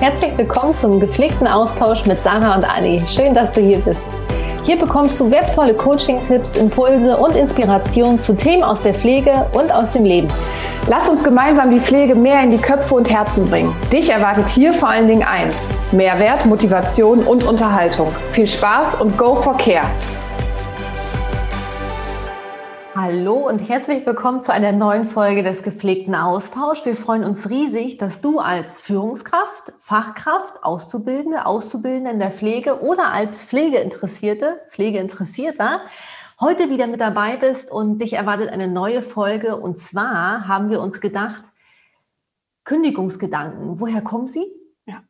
Herzlich willkommen zum gepflegten Austausch mit Sarah und Anni. Schön, dass du hier bist. Hier bekommst du wertvolle Coaching-Tipps, Impulse und Inspirationen zu Themen aus der Pflege und aus dem Leben. Lass uns gemeinsam die Pflege mehr in die Köpfe und Herzen bringen. Dich erwartet hier vor allen Dingen eins: Mehrwert, Motivation und Unterhaltung. Viel Spaß und go for care! Hallo und herzlich willkommen zu einer neuen Folge des gepflegten Austausch. Wir freuen uns riesig, dass du als Führungskraft, Fachkraft, Auszubildende, Auszubildende in der Pflege oder als Pflegeinteressierte, Pflegeinteressierter heute wieder mit dabei bist und dich erwartet eine neue Folge. Und zwar haben wir uns gedacht, Kündigungsgedanken, woher kommen sie? Ja.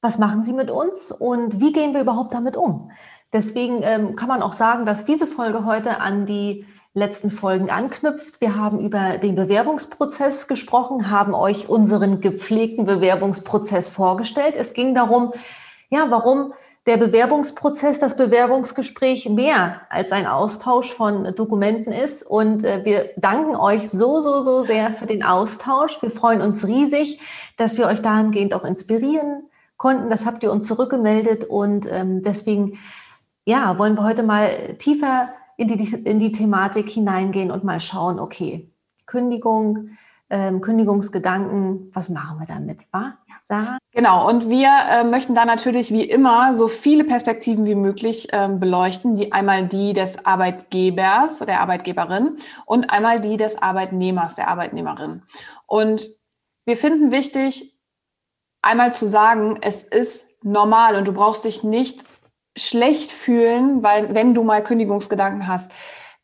Was machen sie mit uns und wie gehen wir überhaupt damit um? Deswegen ähm, kann man auch sagen, dass diese Folge heute an die letzten Folgen anknüpft. Wir haben über den Bewerbungsprozess gesprochen, haben euch unseren gepflegten Bewerbungsprozess vorgestellt. Es ging darum, ja, warum der Bewerbungsprozess, das Bewerbungsgespräch mehr als ein Austausch von Dokumenten ist. Und äh, wir danken euch so, so, so sehr für den Austausch. Wir freuen uns riesig, dass wir euch dahingehend auch inspirieren konnten. Das habt ihr uns zurückgemeldet und ähm, deswegen, ja, wollen wir heute mal tiefer in die, in die Thematik hineingehen und mal schauen, okay, Kündigung, ähm, Kündigungsgedanken, was machen wir damit, wa? Sarah? Genau, und wir äh, möchten da natürlich wie immer so viele Perspektiven wie möglich ähm, beleuchten. Die einmal die des Arbeitgebers, der Arbeitgeberin und einmal die des Arbeitnehmers, der Arbeitnehmerin. Und wir finden wichtig, einmal zu sagen, es ist normal und du brauchst dich nicht schlecht fühlen, weil wenn du mal Kündigungsgedanken hast.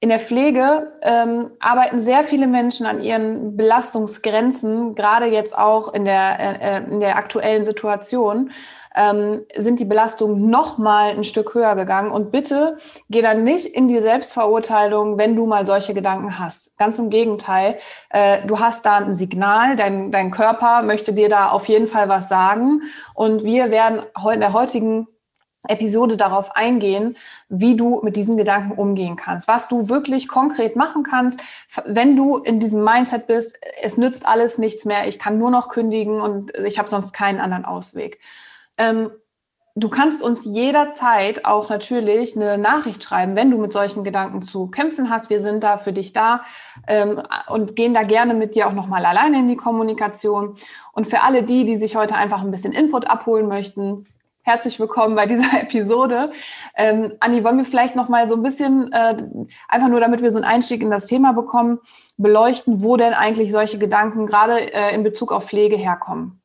In der Pflege ähm, arbeiten sehr viele Menschen an ihren Belastungsgrenzen, gerade jetzt auch in der, äh, in der aktuellen Situation. Ähm, sind die Belastungen noch mal ein Stück höher gegangen. Und bitte geh dann nicht in die Selbstverurteilung, wenn du mal solche Gedanken hast. Ganz im Gegenteil, äh, du hast da ein Signal, dein, dein Körper möchte dir da auf jeden Fall was sagen. Und wir werden in der heutigen Episode darauf eingehen, wie du mit diesen Gedanken umgehen kannst, was du wirklich konkret machen kannst, wenn du in diesem Mindset bist, es nützt alles nichts mehr, ich kann nur noch kündigen und ich habe sonst keinen anderen Ausweg. Ähm, du kannst uns jederzeit auch natürlich eine Nachricht schreiben, wenn du mit solchen Gedanken zu kämpfen hast. Wir sind da für dich da ähm, und gehen da gerne mit dir auch nochmal alleine in die Kommunikation. Und für alle die, die sich heute einfach ein bisschen Input abholen möchten, Herzlich willkommen bei dieser Episode. Ähm, Anni, wollen wir vielleicht noch mal so ein bisschen, äh, einfach nur damit wir so einen Einstieg in das Thema bekommen, beleuchten, wo denn eigentlich solche Gedanken gerade äh, in Bezug auf Pflege herkommen?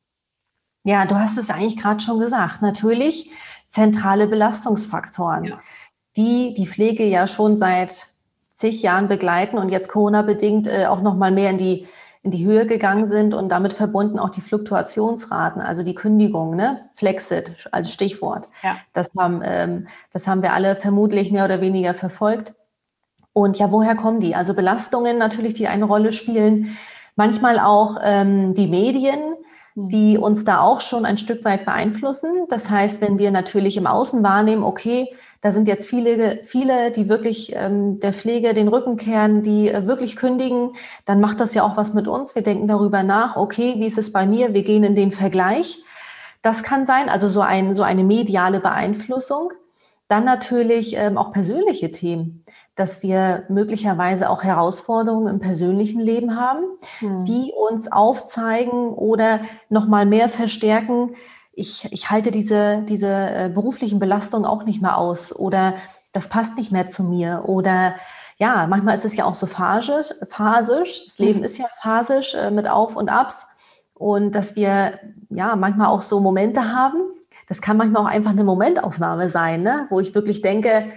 Ja, du hast es eigentlich gerade schon gesagt. Natürlich zentrale Belastungsfaktoren, ja. die die Pflege ja schon seit zig Jahren begleiten und jetzt Corona-bedingt äh, auch noch mal mehr in die in die Höhe gegangen sind und damit verbunden auch die Fluktuationsraten, also die Kündigung, ne? Flexit als Stichwort. Ja. Das, haben, ähm, das haben wir alle vermutlich mehr oder weniger verfolgt. Und ja, woher kommen die? Also Belastungen natürlich, die eine Rolle spielen. Manchmal auch ähm, die Medien, hm. die uns da auch schon ein Stück weit beeinflussen. Das heißt, wenn wir natürlich im Außen wahrnehmen, okay, da sind jetzt viele, viele, die wirklich ähm, der Pflege den Rücken kehren, die äh, wirklich kündigen. Dann macht das ja auch was mit uns. Wir denken darüber nach, okay, wie ist es bei mir? Wir gehen in den Vergleich. Das kann sein, also so, ein, so eine mediale Beeinflussung. Dann natürlich ähm, auch persönliche Themen, dass wir möglicherweise auch Herausforderungen im persönlichen Leben haben, hm. die uns aufzeigen oder nochmal mehr verstärken, ich, ich halte diese, diese äh, beruflichen Belastungen auch nicht mehr aus oder das passt nicht mehr zu mir oder ja, manchmal ist es ja auch so phasisch, phasisch. Das Leben mhm. ist ja phasisch äh, mit Auf und Abs und dass wir ja manchmal auch so Momente haben. Das kann manchmal auch einfach eine Momentaufnahme sein, ne? wo ich wirklich denke,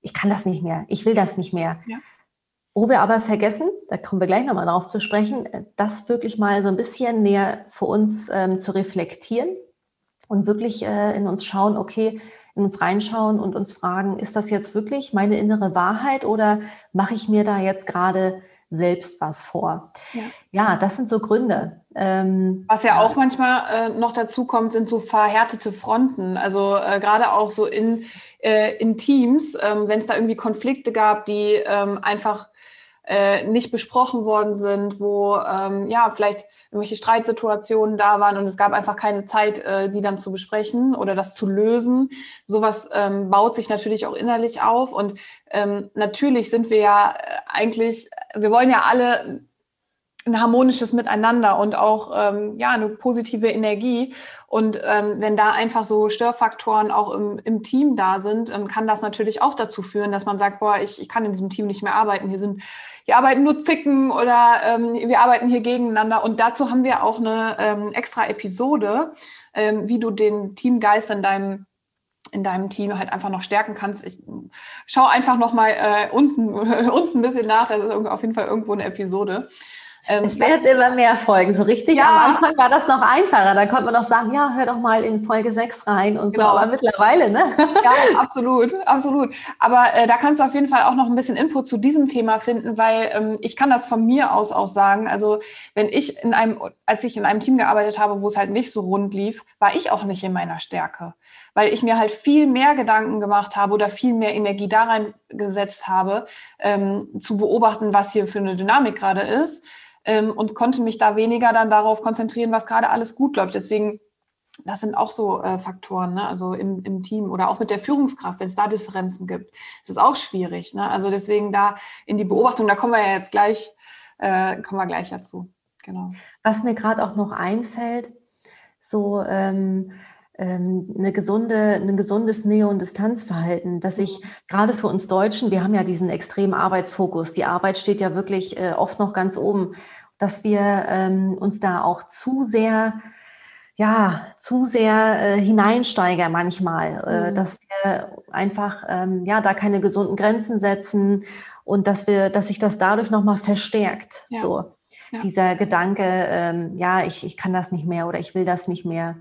ich kann das nicht mehr, ich will das nicht mehr. Ja. Wo wir aber vergessen, da kommen wir gleich nochmal drauf zu sprechen, äh, das wirklich mal so ein bisschen näher für uns ähm, zu reflektieren und wirklich äh, in uns schauen, okay, in uns reinschauen und uns fragen, ist das jetzt wirklich meine innere Wahrheit oder mache ich mir da jetzt gerade selbst was vor? Ja, ja das sind so Gründe. Ähm, was ja auch manchmal äh, noch dazu kommt, sind so verhärtete Fronten. Also äh, gerade auch so in, äh, in Teams, ähm, wenn es da irgendwie Konflikte gab, die ähm, einfach äh, nicht besprochen worden sind, wo ähm, ja vielleicht irgendwelche Streitsituationen da waren und es gab einfach keine Zeit, äh, die dann zu besprechen oder das zu lösen. Sowas ähm, baut sich natürlich auch innerlich auf und ähm, natürlich sind wir ja äh, eigentlich, wir wollen ja alle ein harmonisches Miteinander und auch ähm, ja eine positive Energie. Und ähm, wenn da einfach so Störfaktoren auch im, im Team da sind, ähm, kann das natürlich auch dazu führen, dass man sagt, boah, ich, ich kann in diesem Team nicht mehr arbeiten. Hier sind, hier arbeiten nur Zicken oder ähm, wir arbeiten hier gegeneinander. Und dazu haben wir auch eine ähm, extra Episode, ähm, wie du den Teamgeist in deinem in deinem Team halt einfach noch stärken kannst. Ich schau einfach noch mal äh, unten unten ein bisschen nach. Das ist auf jeden Fall irgendwo eine Episode. Ähm, es werden immer mehr Folgen, so richtig. Ja. Am Anfang war das noch einfacher. Da konnte man noch sagen, ja, hör doch mal in Folge 6 rein und genau. so. Aber mittlerweile, ne? Ja, absolut, absolut. Aber äh, da kannst du auf jeden Fall auch noch ein bisschen Input zu diesem Thema finden, weil ähm, ich kann das von mir aus auch sagen. Also wenn ich in einem, als ich in einem Team gearbeitet habe, wo es halt nicht so rund lief, war ich auch nicht in meiner Stärke weil ich mir halt viel mehr Gedanken gemacht habe oder viel mehr Energie da reingesetzt habe, ähm, zu beobachten, was hier für eine Dynamik gerade ist, ähm, und konnte mich da weniger dann darauf konzentrieren, was gerade alles gut läuft. Deswegen, das sind auch so äh, Faktoren, ne? also im, im Team oder auch mit der Führungskraft, wenn es da Differenzen gibt. Das ist auch schwierig. Ne? Also deswegen da in die Beobachtung, da kommen wir ja jetzt gleich, äh, kommen wir gleich dazu. Genau. Was mir gerade auch noch einfällt, so ähm, eine gesunde, ein gesundes Nähe- und Distanzverhalten, dass ich gerade für uns Deutschen, wir haben ja diesen extremen Arbeitsfokus, die Arbeit steht ja wirklich äh, oft noch ganz oben, dass wir ähm, uns da auch zu sehr ja, zu sehr äh, hineinsteigern manchmal, äh, mhm. dass wir einfach ähm, ja da keine gesunden Grenzen setzen und dass wir, dass sich das dadurch nochmal verstärkt. Ja. So ja. dieser Gedanke, ähm, ja, ich, ich kann das nicht mehr oder ich will das nicht mehr.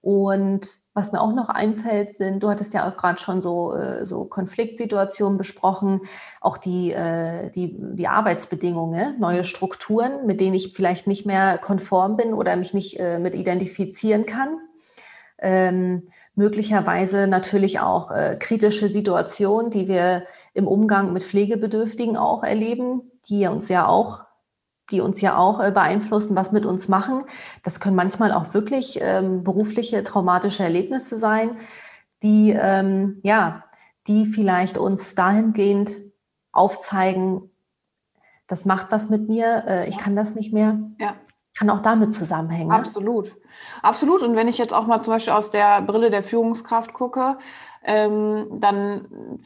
Und was mir auch noch einfällt, sind, du hattest ja auch gerade schon so, äh, so Konfliktsituationen besprochen, auch die, äh, die, die Arbeitsbedingungen, neue Strukturen, mit denen ich vielleicht nicht mehr konform bin oder mich nicht äh, mit identifizieren kann. Ähm, möglicherweise natürlich auch äh, kritische Situationen, die wir im Umgang mit Pflegebedürftigen auch erleben, die uns ja auch die uns ja auch äh, beeinflussen, was mit uns machen. Das können manchmal auch wirklich ähm, berufliche traumatische Erlebnisse sein, die ähm, ja, die vielleicht uns dahingehend aufzeigen, das macht was mit mir, äh, ich kann das nicht mehr. Ja. Kann auch damit zusammenhängen. Absolut. Absolut. Und wenn ich jetzt auch mal zum Beispiel aus der Brille der Führungskraft gucke, ähm, dann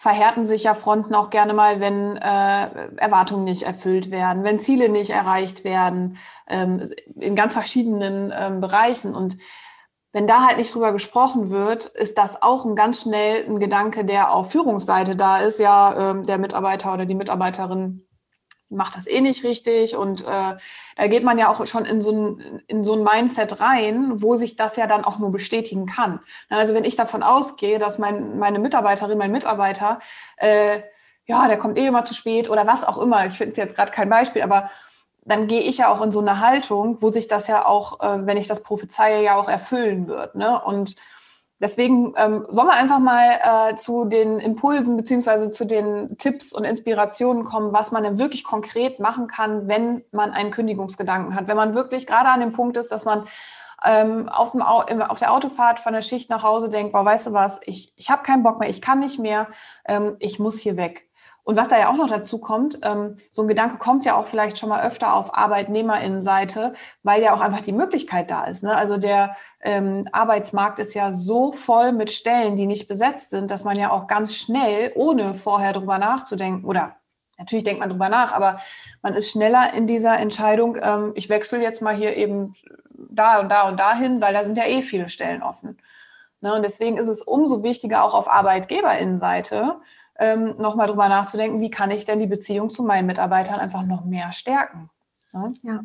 verhärten sich ja Fronten auch gerne mal, wenn äh, Erwartungen nicht erfüllt werden, wenn Ziele nicht erreicht werden, ähm, in ganz verschiedenen ähm, Bereichen. Und wenn da halt nicht drüber gesprochen wird, ist das auch ein ganz schnell ein Gedanke, der auf Führungsseite da ist. Ja, ähm, der Mitarbeiter oder die Mitarbeiterin macht das eh nicht richtig und äh, da geht man ja auch schon in so, ein, in so ein Mindset rein, wo sich das ja dann auch nur bestätigen kann. Also wenn ich davon ausgehe, dass mein, meine Mitarbeiterin, mein Mitarbeiter, äh, ja, der kommt eh immer zu spät oder was auch immer, ich finde jetzt gerade kein Beispiel, aber dann gehe ich ja auch in so eine Haltung, wo sich das ja auch, äh, wenn ich das prophezeie, ja auch erfüllen wird. Ne? Und Deswegen ähm, wollen wir einfach mal äh, zu den Impulsen beziehungsweise zu den Tipps und Inspirationen kommen, was man denn wirklich konkret machen kann, wenn man einen Kündigungsgedanken hat. Wenn man wirklich gerade an dem Punkt ist, dass man ähm, auf, dem, auf der Autofahrt von der Schicht nach Hause denkt, boah, weißt du was, ich, ich habe keinen Bock mehr, ich kann nicht mehr, ähm, ich muss hier weg. Und was da ja auch noch dazu kommt, ähm, so ein Gedanke kommt ja auch vielleicht schon mal öfter auf Arbeitnehmerinnenseite, weil ja auch einfach die Möglichkeit da ist. Ne? Also der ähm, Arbeitsmarkt ist ja so voll mit Stellen, die nicht besetzt sind, dass man ja auch ganz schnell, ohne vorher drüber nachzudenken, oder natürlich denkt man drüber nach, aber man ist schneller in dieser Entscheidung, ähm, ich wechsle jetzt mal hier eben da und da und dahin, weil da sind ja eh viele Stellen offen. Ne? Und deswegen ist es umso wichtiger, auch auf Arbeitgeberinnenseite, ähm, nochmal drüber nachzudenken, wie kann ich denn die Beziehung zu meinen Mitarbeitern einfach noch mehr stärken. Ja. ja.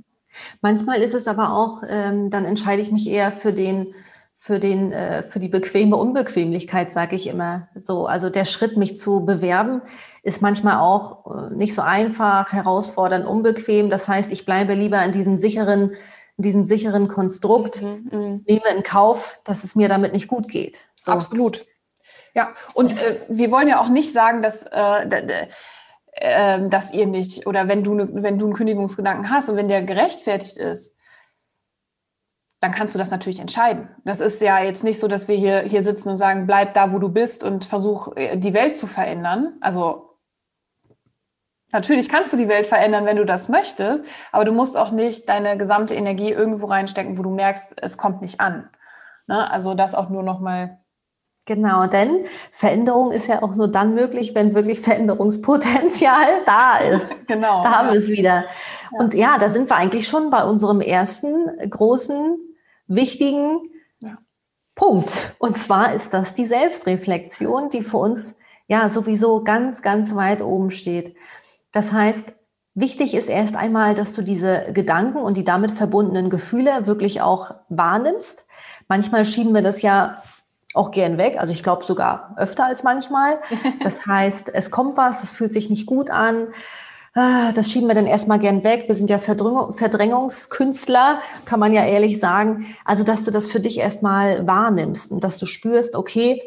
Manchmal ist es aber auch, ähm, dann entscheide ich mich eher für den, für den, äh, für die bequeme Unbequemlichkeit, sage ich immer so. Also der Schritt, mich zu bewerben, ist manchmal auch äh, nicht so einfach, herausfordernd, unbequem. Das heißt, ich bleibe lieber in diesem sicheren, in diesem sicheren Konstrukt, mhm, mhm. nehme in Kauf, dass es mir damit nicht gut geht. So. Absolut. Ja, und äh, wir wollen ja auch nicht sagen, dass äh, äh, dass ihr nicht, oder wenn du, ne, wenn du einen Kündigungsgedanken hast und wenn der gerechtfertigt ist, dann kannst du das natürlich entscheiden. Das ist ja jetzt nicht so, dass wir hier, hier sitzen und sagen, bleib da, wo du bist und versuch äh, die Welt zu verändern. Also Natürlich kannst du die Welt verändern, wenn du das möchtest, aber du musst auch nicht deine gesamte Energie irgendwo reinstecken, wo du merkst, es kommt nicht an. Ne? Also das auch nur nochmal. Genau, denn Veränderung ist ja auch nur dann möglich, wenn wirklich Veränderungspotenzial da ist. genau. Da haben ja. wir es wieder. Ja. Und ja, da sind wir eigentlich schon bei unserem ersten großen, wichtigen ja. Punkt. Und zwar ist das die Selbstreflexion, die für uns ja sowieso ganz, ganz weit oben steht. Das heißt, wichtig ist erst einmal, dass du diese Gedanken und die damit verbundenen Gefühle wirklich auch wahrnimmst. Manchmal schieben wir das ja auch gern weg. Also ich glaube sogar öfter als manchmal. Das heißt, es kommt was, es fühlt sich nicht gut an. Ah, das schieben wir dann erstmal gern weg. Wir sind ja Verdrängungskünstler, kann man ja ehrlich sagen. Also, dass du das für dich erstmal wahrnimmst und dass du spürst, okay,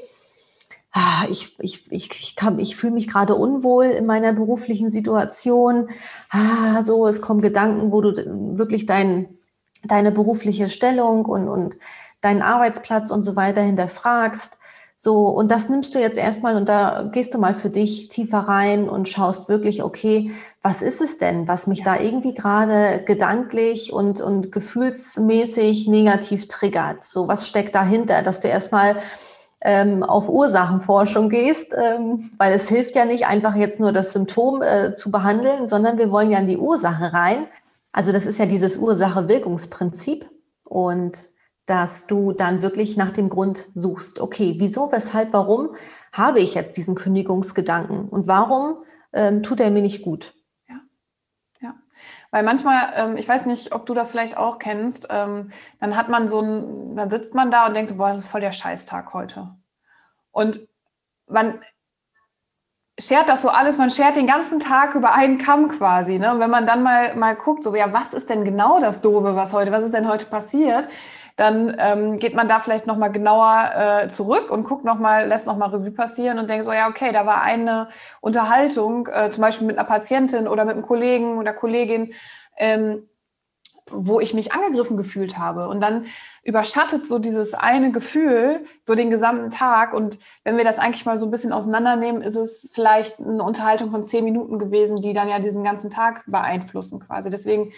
Ah, ich, ich, ich, kann, ich fühle mich gerade unwohl in meiner beruflichen Situation. Ah, so, es kommen Gedanken, wo du wirklich dein, deine berufliche Stellung und, und deinen Arbeitsplatz und so weiter hinterfragst. So, und das nimmst du jetzt erstmal und da gehst du mal für dich tiefer rein und schaust wirklich, okay, was ist es denn, was mich ja. da irgendwie gerade gedanklich und, und gefühlsmäßig negativ triggert? So, was steckt dahinter, dass du erstmal ähm, auf Ursachenforschung gehst, ähm, weil es hilft ja nicht einfach jetzt nur das Symptom äh, zu behandeln, sondern wir wollen ja in die Ursache rein. Also das ist ja dieses Ursache-Wirkungsprinzip und dass du dann wirklich nach dem Grund suchst. Okay, wieso, weshalb, warum habe ich jetzt diesen Kündigungsgedanken und warum ähm, tut er mir nicht gut? Weil manchmal, ähm, ich weiß nicht, ob du das vielleicht auch kennst, ähm, dann hat man so ein, dann sitzt man da und denkt so, boah, das ist voll der Scheißtag heute. Und man schert das so alles, man schert den ganzen Tag über einen Kamm quasi. Ne? Und wenn man dann mal, mal guckt, so, ja, was ist denn genau das Doofe, was heute, was ist denn heute passiert? Dann ähm, geht man da vielleicht nochmal genauer äh, zurück und guckt nochmal, lässt nochmal Revue passieren und denkt so, ja, okay, da war eine Unterhaltung, äh, zum Beispiel mit einer Patientin oder mit einem Kollegen oder Kollegin, ähm, wo ich mich angegriffen gefühlt habe. Und dann überschattet so dieses eine Gefühl so den gesamten Tag. Und wenn wir das eigentlich mal so ein bisschen auseinandernehmen, ist es vielleicht eine Unterhaltung von zehn Minuten gewesen, die dann ja diesen ganzen Tag beeinflussen quasi. Deswegen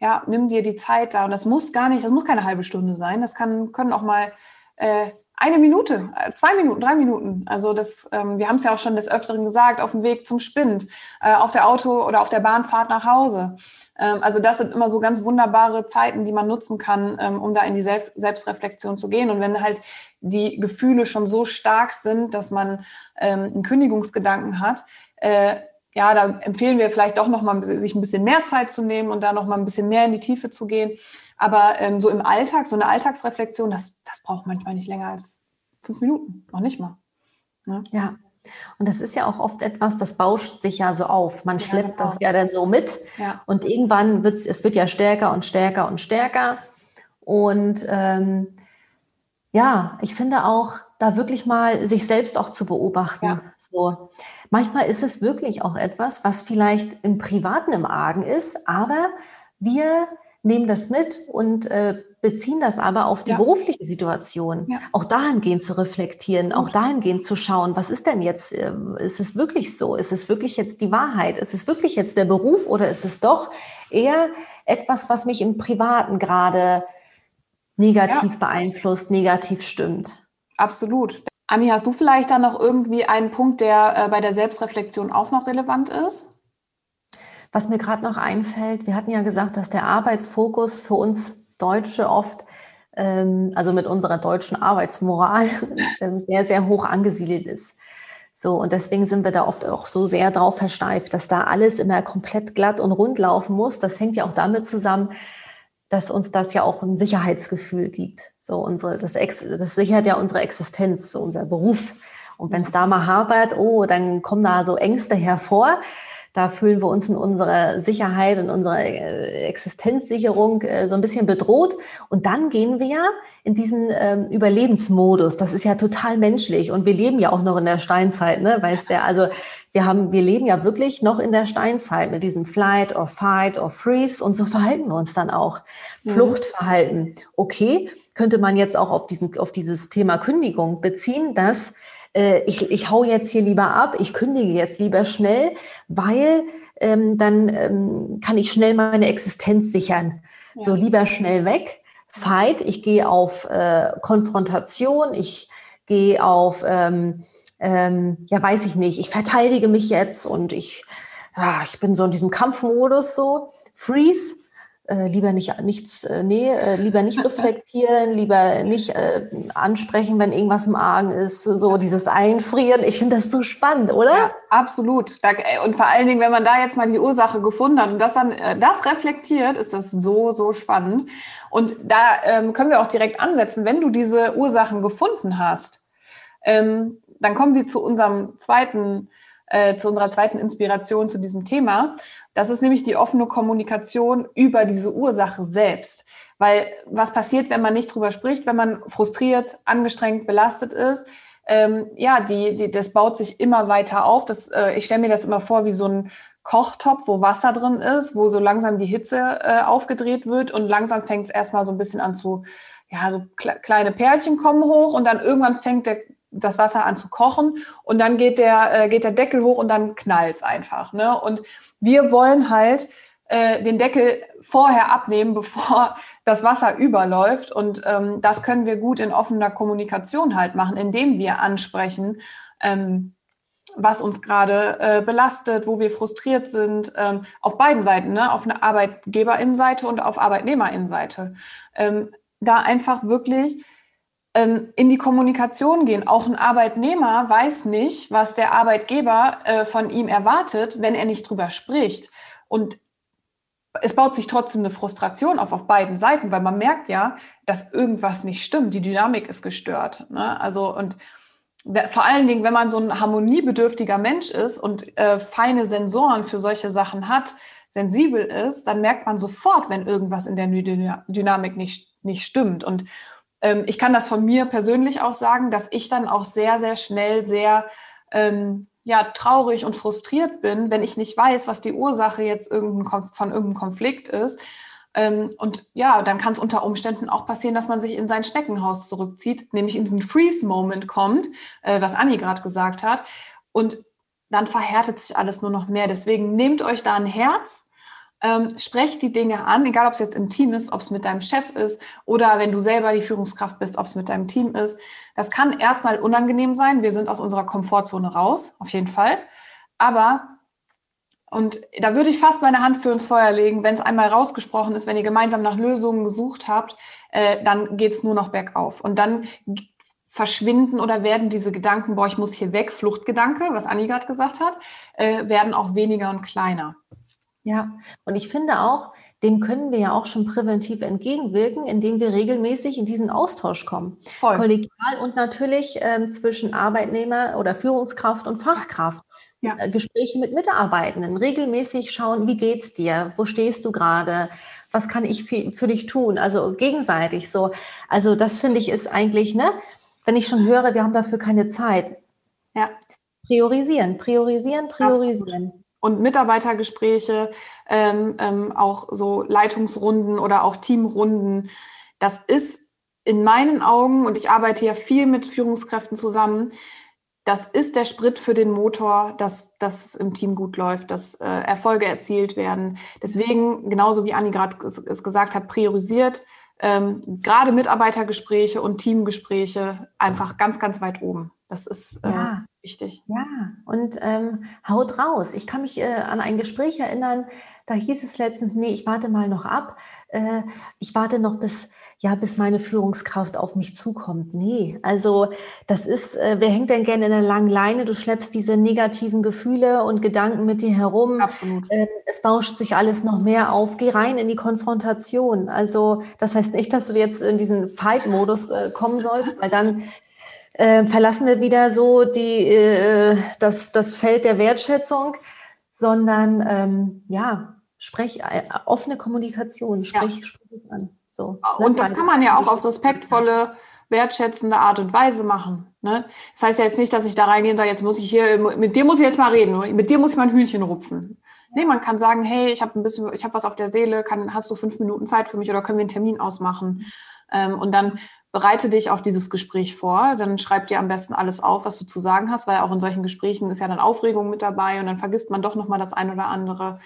ja, nimm dir die Zeit da. Und das muss gar nicht, das muss keine halbe Stunde sein. Das kann, können auch mal äh, eine Minute, äh, zwei Minuten, drei Minuten. Also das, ähm, wir haben es ja auch schon des Öfteren gesagt, auf dem Weg zum Spind, äh, auf der Auto oder auf der Bahnfahrt nach Hause. Ähm, also das sind immer so ganz wunderbare Zeiten, die man nutzen kann, ähm, um da in die Selb Selbstreflexion zu gehen. Und wenn halt die Gefühle schon so stark sind, dass man ähm, einen Kündigungsgedanken hat, äh, ja, da empfehlen wir vielleicht doch nochmal, sich ein bisschen mehr Zeit zu nehmen und da nochmal ein bisschen mehr in die Tiefe zu gehen. Aber ähm, so im Alltag, so eine Alltagsreflexion, das, das braucht manchmal nicht länger als fünf Minuten, noch nicht mal. Ne? Ja. Und das ist ja auch oft etwas, das bauscht sich ja so auf. Man schleppt ja, genau. das ja dann so mit. Ja. Und irgendwann wird es, es wird ja stärker und stärker und stärker. Und ähm, ja, ich finde auch, da wirklich mal sich selbst auch zu beobachten. Ja. So. Manchmal ist es wirklich auch etwas, was vielleicht im Privaten im Argen ist, aber wir nehmen das mit und äh, beziehen das aber auf die ja. berufliche Situation. Ja. Auch dahingehend zu reflektieren, auch dahingehend zu schauen, was ist denn jetzt, äh, ist es wirklich so? Ist es wirklich jetzt die Wahrheit? Ist es wirklich jetzt der Beruf oder ist es doch eher etwas, was mich im Privaten gerade negativ ja. beeinflusst, negativ stimmt? Absolut. Anni, hast du vielleicht da noch irgendwie einen Punkt, der äh, bei der Selbstreflexion auch noch relevant ist? Was mir gerade noch einfällt, wir hatten ja gesagt, dass der Arbeitsfokus für uns Deutsche oft, ähm, also mit unserer deutschen Arbeitsmoral, ähm, sehr, sehr hoch angesiedelt ist. So, und deswegen sind wir da oft auch so sehr drauf versteift, dass da alles immer komplett glatt und rund laufen muss. Das hängt ja auch damit zusammen, dass uns das ja auch ein Sicherheitsgefühl gibt. So unsere, das, Ex, das sichert ja unsere Existenz, so unser Beruf. Und wenn es da mal hapert, oh, dann kommen da so Ängste hervor. Da fühlen wir uns in unserer Sicherheit, in unserer äh, Existenzsicherung äh, so ein bisschen bedroht. Und dann gehen wir ja in diesen ähm, Überlebensmodus. Das ist ja total menschlich. Und wir leben ja auch noch in der Steinzeit, ne? Weißt du, also wir haben, wir leben ja wirklich noch in der Steinzeit mit diesem Flight or Fight or Freeze und so verhalten wir uns dann auch. Mhm. Fluchtverhalten. Okay, könnte man jetzt auch auf diesen, auf dieses Thema Kündigung beziehen, dass äh, ich, ich hau jetzt hier lieber ab, ich kündige jetzt lieber schnell, weil ähm, dann ähm, kann ich schnell meine Existenz sichern. Ja. So lieber schnell weg. Fight, ich gehe auf äh, Konfrontation, ich gehe auf, ähm, ähm, ja, weiß ich nicht, ich verteidige mich jetzt und ich, ja, ich bin so in diesem Kampfmodus so. Freeze, äh, lieber nicht nichts, äh, nee, äh, lieber nicht reflektieren, lieber nicht äh, ansprechen, wenn irgendwas im Argen ist, so dieses Einfrieren. Ich finde das so spannend, oder? Ja, absolut. Und vor allen Dingen, wenn man da jetzt mal die Ursache gefunden hat und das dann äh, das reflektiert, ist das so, so spannend. Und da ähm, können wir auch direkt ansetzen, wenn du diese Ursachen gefunden hast, ähm, dann kommen wir zu unserem zweiten äh, zu unserer zweiten Inspiration zu diesem Thema. Das ist nämlich die offene Kommunikation über diese Ursache selbst. Weil was passiert, wenn man nicht drüber spricht, wenn man frustriert, angestrengt, belastet ist? Ähm, ja, die, die, das baut sich immer weiter auf. Das, äh, ich stelle mir das immer vor wie so ein Kochtopf, wo Wasser drin ist, wo so langsam die Hitze äh, aufgedreht wird und langsam fängt es erstmal so ein bisschen an zu, ja, so kle kleine Perlchen kommen hoch und dann irgendwann fängt der das Wasser an zu kochen und dann geht der, äh, geht der Deckel hoch und dann knallt es einfach. Ne? Und wir wollen halt äh, den Deckel vorher abnehmen, bevor das Wasser überläuft. Und ähm, das können wir gut in offener Kommunikation halt machen, indem wir ansprechen, ähm, was uns gerade äh, belastet, wo wir frustriert sind, ähm, auf beiden Seiten, ne? auf einer Arbeitgeberinnenseite und auf Arbeitnehmerinnenseite. Ähm, da einfach wirklich in die Kommunikation gehen. Auch ein Arbeitnehmer weiß nicht, was der Arbeitgeber äh, von ihm erwartet, wenn er nicht drüber spricht. Und es baut sich trotzdem eine Frustration auf auf beiden Seiten, weil man merkt ja, dass irgendwas nicht stimmt. Die Dynamik ist gestört. Ne? Also und vor allen Dingen, wenn man so ein harmoniebedürftiger Mensch ist und äh, feine Sensoren für solche Sachen hat, sensibel ist, dann merkt man sofort, wenn irgendwas in der Dynamik nicht, nicht stimmt. Und ähm, ich kann das von mir persönlich auch sagen, dass ich dann auch sehr, sehr schnell sehr ähm, ja, traurig und frustriert bin, wenn ich nicht weiß, was die Ursache jetzt irgendein, von irgendeinem Konflikt ist. Ähm, und ja, dann kann es unter Umständen auch passieren, dass man sich in sein Schneckenhaus zurückzieht, nämlich in diesen Freeze-Moment kommt, äh, was Anni gerade gesagt hat. Und dann verhärtet sich alles nur noch mehr. Deswegen nehmt euch da ein Herz, ähm, sprech die Dinge an, egal ob es jetzt im Team ist, ob es mit deinem Chef ist oder wenn du selber die Führungskraft bist, ob es mit deinem Team ist. Das kann erstmal unangenehm sein. Wir sind aus unserer Komfortzone raus, auf jeden Fall. Aber, und da würde ich fast meine Hand für ins Feuer legen, wenn es einmal rausgesprochen ist, wenn ihr gemeinsam nach Lösungen gesucht habt, äh, dann geht es nur noch bergauf. Und dann verschwinden oder werden diese Gedanken, boah, ich muss hier weg, Fluchtgedanke, was Anni gerade gesagt hat, äh, werden auch weniger und kleiner. Ja, und ich finde auch, dem können wir ja auch schon präventiv entgegenwirken, indem wir regelmäßig in diesen Austausch kommen. Voll. Kollegial und natürlich ähm, zwischen Arbeitnehmer oder Führungskraft und Fachkraft. Ja. Äh, Gespräche mit Mitarbeitenden, regelmäßig schauen, wie geht's dir? Wo stehst du gerade? Was kann ich für, für dich tun? Also gegenseitig so. Also das finde ich ist eigentlich, ne, wenn ich schon höre, wir haben dafür keine Zeit. Ja. Priorisieren, priorisieren, priorisieren. Absolut und Mitarbeitergespräche, ähm, ähm, auch so Leitungsrunden oder auch Teamrunden. Das ist in meinen Augen, und ich arbeite ja viel mit Führungskräften zusammen, das ist der Sprit für den Motor, dass das im Team gut läuft, dass äh, Erfolge erzielt werden. Deswegen, genauso wie Anni gerade es gesagt hat, priorisiert ähm, gerade Mitarbeitergespräche und Teamgespräche einfach ganz, ganz weit oben. Das ist äh, ja. Wichtig. Ja, und ähm, haut raus. Ich kann mich äh, an ein Gespräch erinnern, da hieß es letztens, nee, ich warte mal noch ab. Äh, ich warte noch bis, ja, bis meine Führungskraft auf mich zukommt. Nee, also das ist, äh, wer hängt denn gerne in der langen Leine? Du schleppst diese negativen Gefühle und Gedanken mit dir herum. Absolut. Äh, es bauscht sich alles noch mehr auf. Geh rein in die Konfrontation. Also das heißt nicht, dass du jetzt in diesen Fight-Modus äh, kommen sollst, weil dann äh, verlassen wir wieder so die, äh, das, das Feld der Wertschätzung, sondern ähm, ja, sprech äh, offene Kommunikation, sprech, ja. sprech es an. So, ne? Und das kann man ja auch auf respektvolle, wertschätzende Art und Weise machen. Ne? Das heißt ja jetzt nicht, dass ich da reingehe und sage, jetzt muss ich hier, mit dir muss ich jetzt mal reden, mit dir muss ich mal ein Hühnchen rupfen. Nee, man kann sagen, hey, ich habe ein bisschen, ich habe was auf der Seele, kann, hast du fünf Minuten Zeit für mich oder können wir einen Termin ausmachen? Ähm, und dann bereite dich auf dieses Gespräch vor, dann schreib dir am besten alles auf, was du zu sagen hast, weil auch in solchen Gesprächen ist ja dann Aufregung mit dabei und dann vergisst man doch nochmal das ein oder andere.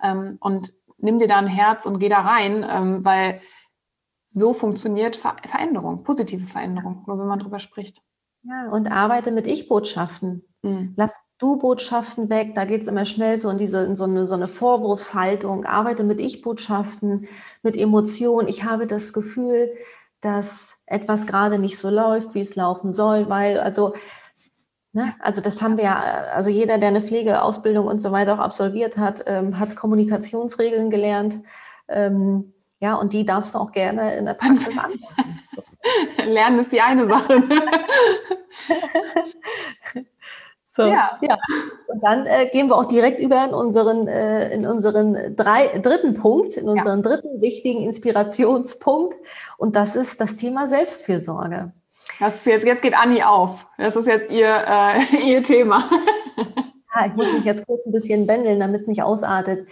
Ähm, und nimm dir da ein Herz und geh da rein, ähm, weil so funktioniert Ver Veränderung, positive Veränderung, nur wenn man drüber spricht. Ja, und arbeite mit Ich-Botschaften. Mhm. Lass Du-Botschaften weg. Da geht es immer schnell so in diese in so, eine, so eine Vorwurfshaltung. Arbeite mit Ich-Botschaften, mit Emotionen. Ich habe das Gefühl, dass etwas gerade nicht so läuft, wie es laufen soll, weil also Ne? Also das haben wir ja, also jeder, der eine Pflegeausbildung und so weiter auch absolviert hat, ähm, hat Kommunikationsregeln gelernt. Ähm, ja, und die darfst du auch gerne in der Praxis anwenden. Lernen ist die eine Sache. so, ja. ja. Und dann äh, gehen wir auch direkt über in unseren, äh, in unseren drei, dritten Punkt, in unseren ja. dritten wichtigen Inspirationspunkt. Und das ist das Thema Selbstfürsorge. Das ist jetzt, jetzt geht Anni auf. Das ist jetzt ihr, äh, ihr Thema. ja, ich muss mich jetzt kurz ein bisschen bändeln, damit es nicht ausartet.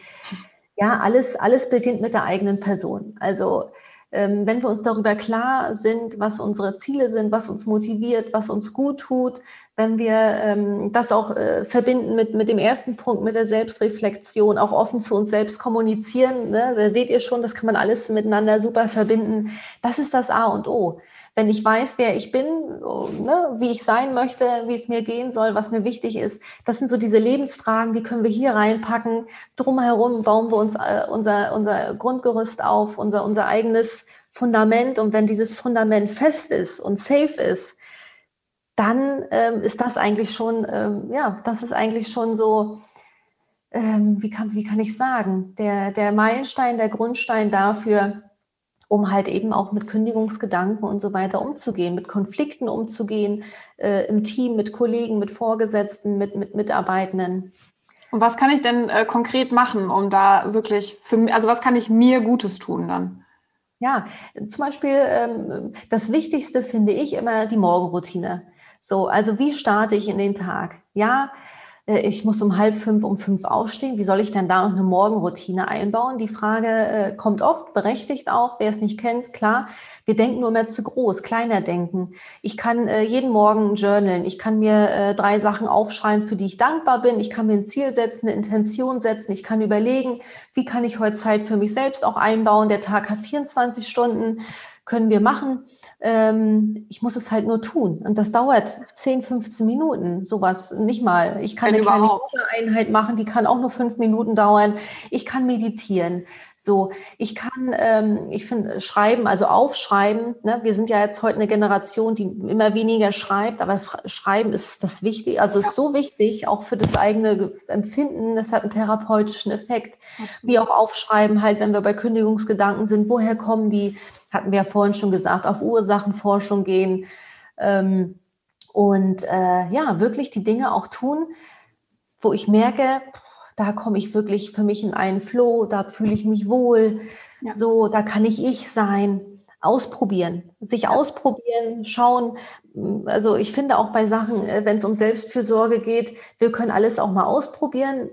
Ja, alles, alles beginnt mit der eigenen Person. Also wenn wir uns darüber klar sind, was unsere Ziele sind, was uns motiviert, was uns gut tut, wenn wir ähm, das auch äh, verbinden mit, mit dem ersten Punkt, mit der Selbstreflexion, auch offen zu uns selbst kommunizieren, ne? da seht ihr schon, das kann man alles miteinander super verbinden. Das ist das A und O wenn ich weiß, wer ich bin, ne, wie ich sein möchte, wie es mir gehen soll, was mir wichtig ist, das sind so diese Lebensfragen, die können wir hier reinpacken. Drumherum bauen wir uns äh, unser, unser Grundgerüst auf, unser, unser eigenes Fundament. Und wenn dieses Fundament fest ist und safe ist, dann ähm, ist das eigentlich schon, ähm, ja, das ist eigentlich schon so, ähm, wie, kann, wie kann ich sagen, der, der Meilenstein, der Grundstein dafür, um halt eben auch mit Kündigungsgedanken und so weiter umzugehen, mit Konflikten umzugehen, äh, im Team, mit Kollegen, mit Vorgesetzten, mit, mit Mitarbeitenden. Und was kann ich denn äh, konkret machen, um da wirklich für also was kann ich mir Gutes tun dann? Ja, zum Beispiel ähm, das Wichtigste finde ich immer die Morgenroutine. So, also wie starte ich in den Tag? Ja, ich muss um halb fünf, um fünf aufstehen. Wie soll ich denn da noch eine Morgenroutine einbauen? Die Frage äh, kommt oft, berechtigt auch. Wer es nicht kennt, klar. Wir denken nur mehr zu groß, kleiner denken. Ich kann äh, jeden Morgen journalen. Ich kann mir äh, drei Sachen aufschreiben, für die ich dankbar bin. Ich kann mir ein Ziel setzen, eine Intention setzen. Ich kann überlegen, wie kann ich heute Zeit für mich selbst auch einbauen. Der Tag hat 24 Stunden, können wir machen. Ähm, ich muss es halt nur tun. Und das dauert 10, 15 Minuten, sowas nicht mal. Ich kann Wenn eine kleine Einheit machen, die kann auch nur fünf Minuten dauern. Ich kann meditieren. So, ich kann, ähm, ich finde, schreiben, also aufschreiben. Ne? Wir sind ja jetzt heute eine Generation, die immer weniger schreibt, aber schreiben ist das wichtig, also ja. ist so wichtig, auch für das eigene Empfinden. Das hat einen therapeutischen Effekt. Absolut. Wie auch aufschreiben, halt, wenn wir bei Kündigungsgedanken sind, woher kommen die? hatten wir ja vorhin schon gesagt, auf Ursachenforschung gehen ähm, und äh, ja, wirklich die Dinge auch tun, wo ich merke, da komme ich wirklich für mich in einen Flow, da fühle ich mich wohl, ja. so, da kann ich ich sein. Ausprobieren, sich ja. ausprobieren, schauen. Also ich finde auch bei Sachen, äh, wenn es um Selbstfürsorge geht, wir können alles auch mal ausprobieren.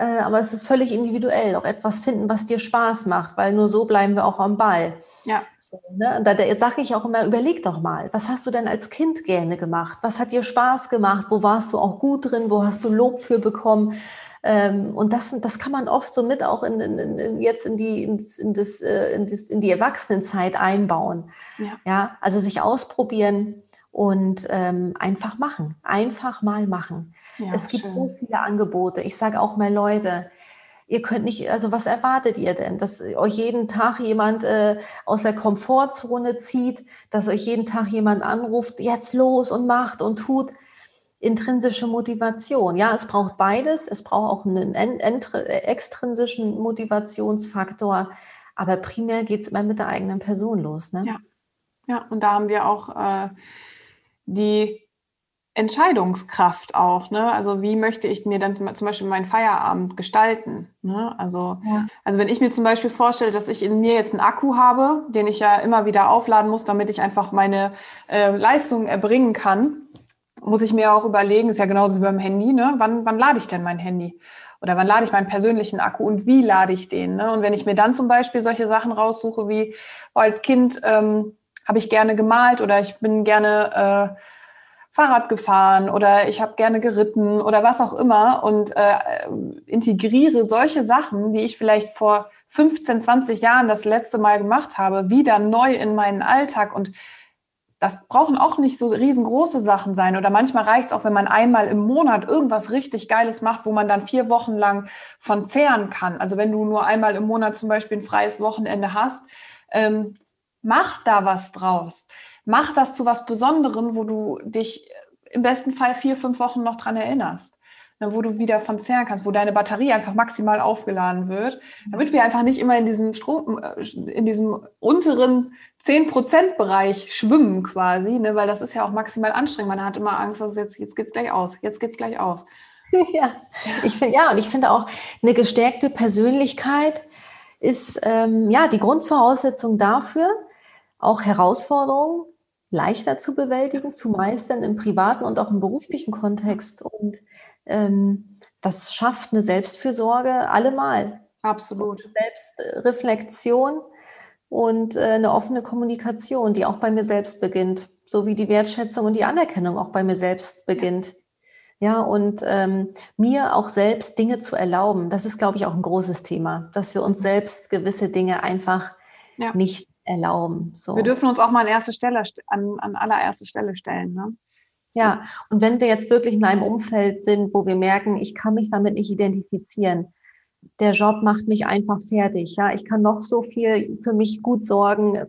Äh, aber es ist völlig individuell, auch etwas finden, was dir Spaß macht, weil nur so bleiben wir auch am Ball. Ja. So, ne? Da, da sage ich auch immer, überleg doch mal, was hast du denn als Kind gerne gemacht? Was hat dir Spaß gemacht? Wo warst du auch gut drin? Wo hast du Lob für bekommen? Ähm, und das, das kann man oft so mit auch in, in, in jetzt in die, in, in, das, äh, in, das, in die Erwachsenenzeit einbauen. Ja. ja, also sich ausprobieren und ähm, einfach machen, einfach mal machen. Ja, es gibt schön. so viele Angebote. Ich sage auch mal, Leute, ihr könnt nicht, also was erwartet ihr denn? Dass euch jeden Tag jemand äh, aus der Komfortzone zieht, dass euch jeden Tag jemand anruft, jetzt los und macht und tut. Intrinsische Motivation. Ja, es braucht beides. Es braucht auch einen extrinsischen Motivationsfaktor. Aber primär geht es immer mit der eigenen Person los. Ne? Ja. ja, und da haben wir auch äh, die Entscheidungskraft auch. Ne? Also wie möchte ich mir dann zum Beispiel meinen Feierabend gestalten? Ne? Also, ja. also wenn ich mir zum Beispiel vorstelle, dass ich in mir jetzt einen Akku habe, den ich ja immer wieder aufladen muss, damit ich einfach meine äh, Leistung erbringen kann, muss ich mir auch überlegen, ist ja genauso wie beim Handy, ne? wann, wann lade ich denn mein Handy? Oder wann lade ich meinen persönlichen Akku und wie lade ich den? Ne? Und wenn ich mir dann zum Beispiel solche Sachen raussuche, wie oh, als Kind ähm, habe ich gerne gemalt oder ich bin gerne äh, Fahrrad gefahren oder ich habe gerne geritten oder was auch immer und äh, integriere solche Sachen, die ich vielleicht vor 15, 20 Jahren das letzte Mal gemacht habe, wieder neu in meinen Alltag und das brauchen auch nicht so riesengroße Sachen sein. Oder manchmal reicht es auch, wenn man einmal im Monat irgendwas richtig Geiles macht, wo man dann vier Wochen lang von zehren kann. Also wenn du nur einmal im Monat zum Beispiel ein freies Wochenende hast, ähm, mach da was draus. Mach das zu was Besonderem, wo du dich im besten Fall vier, fünf Wochen noch dran erinnerst. Ne, wo du wieder von zehren kannst, wo deine Batterie einfach maximal aufgeladen wird, damit wir einfach nicht immer in diesem Strom, äh, in diesem unteren 10%-Bereich schwimmen quasi, ne? weil das ist ja auch maximal anstrengend. Man hat immer Angst, dass jetzt, jetzt geht's gleich aus, jetzt geht's gleich aus. Ja, ich finde, ja, und ich finde auch, eine gestärkte Persönlichkeit ist ähm, ja die Grundvoraussetzung dafür, auch Herausforderungen leichter zu bewältigen, zu meistern im privaten und auch im beruflichen Kontext. Und ähm, das schafft eine Selbstfürsorge allemal. Absolut. Selbstreflexion und äh, eine offene Kommunikation, die auch bei mir selbst beginnt, so wie die Wertschätzung und die Anerkennung auch bei mir selbst beginnt. Ja, und ähm, mir auch selbst Dinge zu erlauben, das ist, glaube ich, auch ein großes Thema, dass wir uns selbst gewisse Dinge einfach ja. nicht erlauben. So. Wir dürfen uns auch mal an erste Stelle, an, an allererste Stelle stellen. Ne? Ja, und wenn wir jetzt wirklich in einem Umfeld sind, wo wir merken, ich kann mich damit nicht identifizieren, der Job macht mich einfach fertig, ja, ich kann noch so viel für mich gut sorgen,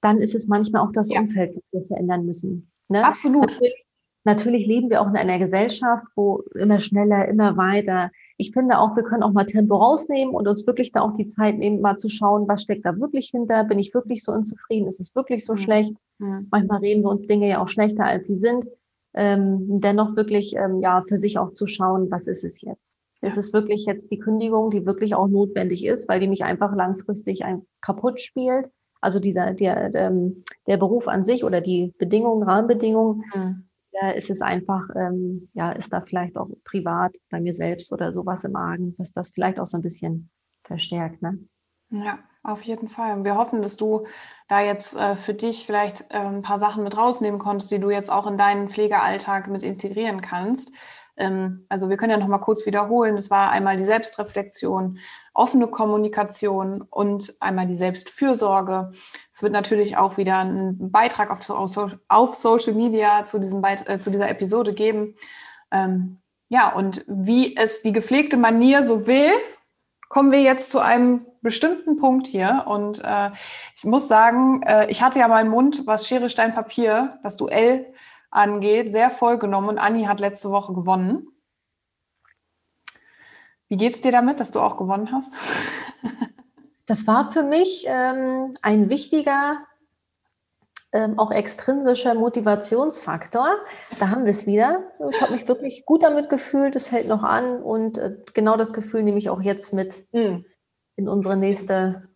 dann ist es manchmal auch das ja. Umfeld, das wir verändern müssen. Ne? Absolut. Natürlich, natürlich leben wir auch in einer Gesellschaft, wo immer schneller, immer weiter. Ich finde auch, wir können auch mal Tempo rausnehmen und uns wirklich da auch die Zeit nehmen, mal zu schauen, was steckt da wirklich hinter? Bin ich wirklich so unzufrieden? Ist es wirklich so schlecht? Mhm. Manchmal reden wir uns Dinge ja auch schlechter, als sie sind ähm, dennoch wirklich ähm, ja für sich auch zu schauen, was ist es jetzt? Ja. Ist es wirklich jetzt die Kündigung, die wirklich auch notwendig ist, weil die mich einfach langfristig ein, kaputt spielt? Also dieser der, der, ähm, der Beruf an sich oder die Bedingungen, Rahmenbedingungen, mhm. Da ist es einfach, ähm, ja, ist da vielleicht auch privat bei mir selbst oder sowas im Argen, was das vielleicht auch so ein bisschen verstärkt, ne? Ja, auf jeden Fall. Wir hoffen, dass du da jetzt äh, für dich vielleicht äh, ein paar Sachen mit rausnehmen konntest, die du jetzt auch in deinen Pflegealltag mit integrieren kannst. Ähm, also wir können ja noch mal kurz wiederholen. Das war einmal die Selbstreflexion, offene Kommunikation und einmal die Selbstfürsorge. Es wird natürlich auch wieder einen Beitrag auf, auf, auf Social Media zu, diesem äh, zu dieser Episode geben. Ähm, ja, und wie es die gepflegte Manier so will, kommen wir jetzt zu einem bestimmten Punkt hier. Und äh, ich muss sagen, äh, ich hatte ja meinen Mund, was Schere, Stein, Papier, das Duell angeht, sehr voll genommen. Und Anni hat letzte Woche gewonnen. Wie geht es dir damit, dass du auch gewonnen hast? das war für mich ähm, ein wichtiger ähm, auch extrinsischer Motivationsfaktor. Da haben wir es wieder. Ich habe mich wirklich gut damit gefühlt, es hält noch an und äh, genau das Gefühl nehme ich auch jetzt mit mhm. in unsere nächste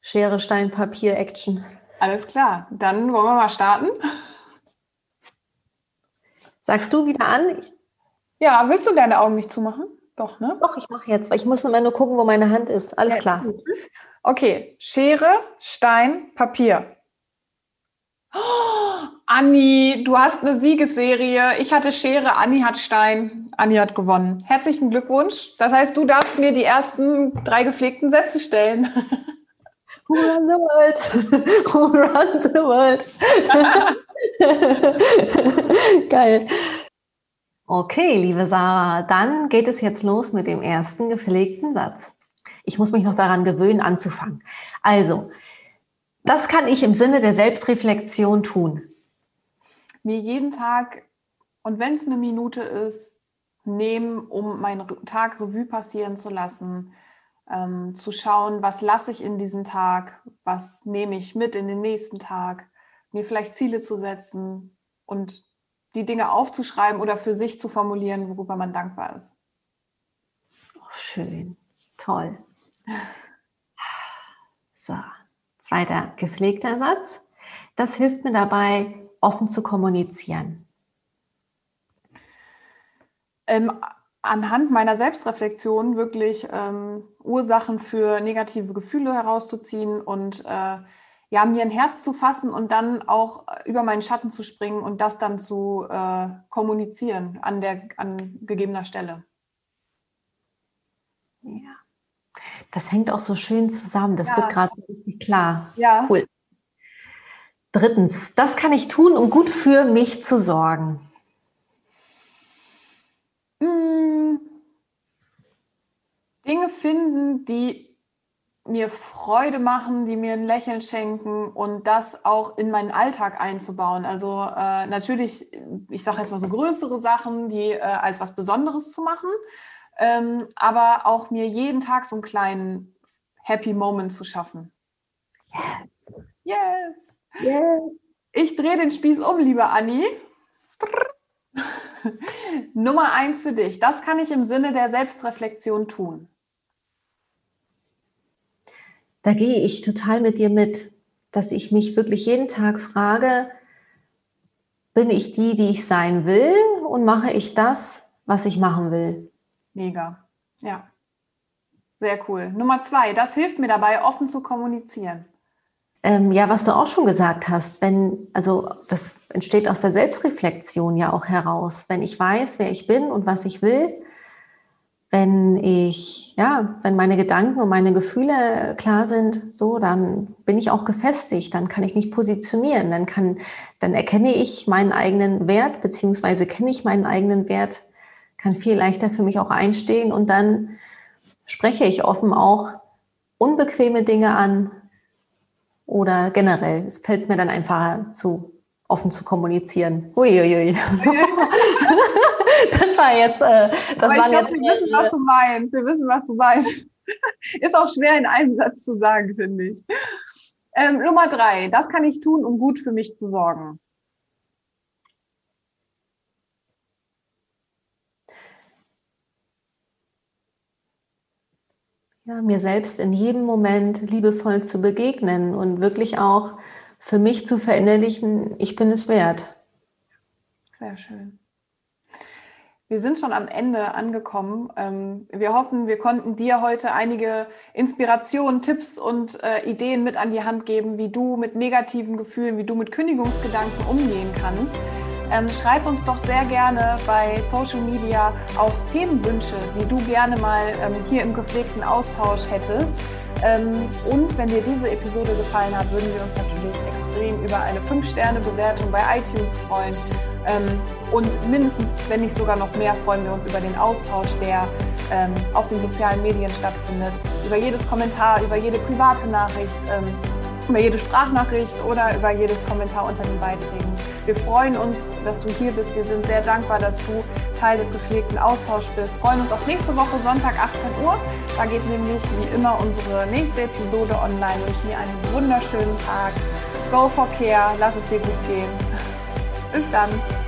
Schere, Stein, Papier Action. Alles klar, dann wollen wir mal starten. Sagst du wieder an? Ich ja, willst du deine Augen nicht zumachen? Doch, ne? Doch, ich mache jetzt, weil ich muss immer nur gucken, wo meine Hand ist. Alles ja, klar. Okay, Schere, Stein, Papier. Oh, Anni, du hast eine Siegesserie. Ich hatte Schere, Anni hat Stein. Anni hat gewonnen. Herzlichen Glückwunsch. Das heißt, du darfst mir die ersten drei gepflegten Sätze stellen. Who run the world? Who run the world? Geil. Okay, liebe Sarah, dann geht es jetzt los mit dem ersten gepflegten Satz. Ich muss mich noch daran gewöhnen, anzufangen. Also, das kann ich im Sinne der Selbstreflexion tun. Mir jeden Tag, und wenn es eine Minute ist, nehmen, um meinen Tag Revue passieren zu lassen, ähm, zu schauen, was lasse ich in diesem Tag, was nehme ich mit in den nächsten Tag, mir vielleicht Ziele zu setzen und die Dinge aufzuschreiben oder für sich zu formulieren, worüber man dankbar ist. Oh, schön, toll. So. Zweiter gepflegter Satz. Das hilft mir dabei, offen zu kommunizieren. ähm, anhand meiner Selbstreflexion wirklich ähm, Ursachen für negative Gefühle herauszuziehen und äh, ja, mir ein Herz zu fassen und dann auch über meinen Schatten zu springen und das dann zu äh, kommunizieren an der an gegebener Stelle. Ja. Das hängt auch so schön zusammen. Das ja. wird gerade klar. Ja. Cool. Drittens, das kann ich tun, um gut für mich zu sorgen. Hm. Dinge finden, die mir Freude machen, die mir ein Lächeln schenken und das auch in meinen Alltag einzubauen. Also äh, natürlich, ich sage jetzt mal so größere Sachen, die äh, als was Besonderes zu machen, ähm, aber auch mir jeden Tag so einen kleinen Happy Moment zu schaffen. Yes. Yes. yes. Ich drehe den Spieß um, liebe Anni. Nummer eins für dich. Das kann ich im Sinne der Selbstreflexion tun. Da gehe ich total mit dir mit, dass ich mich wirklich jeden Tag frage, bin ich die, die ich sein will und mache ich das, was ich machen will? Mega. Ja. Sehr cool. Nummer zwei, das hilft mir dabei, offen zu kommunizieren. Ähm, ja, was du auch schon gesagt hast, wenn, also das entsteht aus der Selbstreflexion ja auch heraus. Wenn ich weiß, wer ich bin und was ich will, wenn ich, ja, wenn meine Gedanken und meine Gefühle klar sind, so, dann bin ich auch gefestigt, dann kann ich mich positionieren, dann kann, dann erkenne ich meinen eigenen Wert, beziehungsweise kenne ich meinen eigenen Wert kann viel leichter für mich auch einstehen und dann spreche ich offen auch unbequeme Dinge an oder generell. Es fällt mir dann einfacher zu offen zu kommunizieren. Uiuiui. das war jetzt, äh, das waren glaub, jetzt. Wir wissen, was du meinst. Wir wissen, was du meinst. Ist auch schwer in einem Satz zu sagen, finde ich. Ähm, Nummer drei. Das kann ich tun, um gut für mich zu sorgen. Ja, mir selbst in jedem Moment liebevoll zu begegnen und wirklich auch für mich zu verinnerlichen, ich bin es wert. Sehr schön. Wir sind schon am Ende angekommen. Ähm, wir hoffen, wir konnten dir heute einige Inspirationen, Tipps und äh, Ideen mit an die Hand geben, wie du mit negativen Gefühlen, wie du mit Kündigungsgedanken umgehen kannst. Ähm, schreib uns doch sehr gerne bei Social Media auch Themenwünsche, die du gerne mal ähm, hier im gepflegten Austausch hättest. Und wenn dir diese Episode gefallen hat, würden wir uns natürlich extrem über eine 5-Sterne-Bewertung bei iTunes freuen. Ähm, und mindestens, wenn nicht sogar noch mehr, freuen wir uns über den Austausch, der ähm, auf den sozialen Medien stattfindet. Über jedes Kommentar, über jede private Nachricht ähm, über jede Sprachnachricht oder über jedes Kommentar unter den Beiträgen. Wir freuen uns, dass du hier bist. Wir sind sehr dankbar, dass du Teil des gepflegten Austauschs bist. Freuen uns auf nächste Woche Sonntag 18 Uhr. Da geht nämlich wie immer unsere nächste Episode online. Ich wünsche dir einen wunderschönen Tag. Go for Care. Lass es dir gut gehen. Bis dann.